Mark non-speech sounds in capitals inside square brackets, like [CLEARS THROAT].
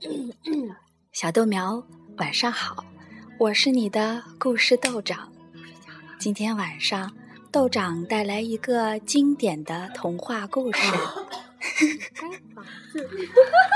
[CLEARS THROAT] 小豆苗晚上好我是你的故事豆长。今天晚上豆长带来一个经典的童话故事。[LAUGHS]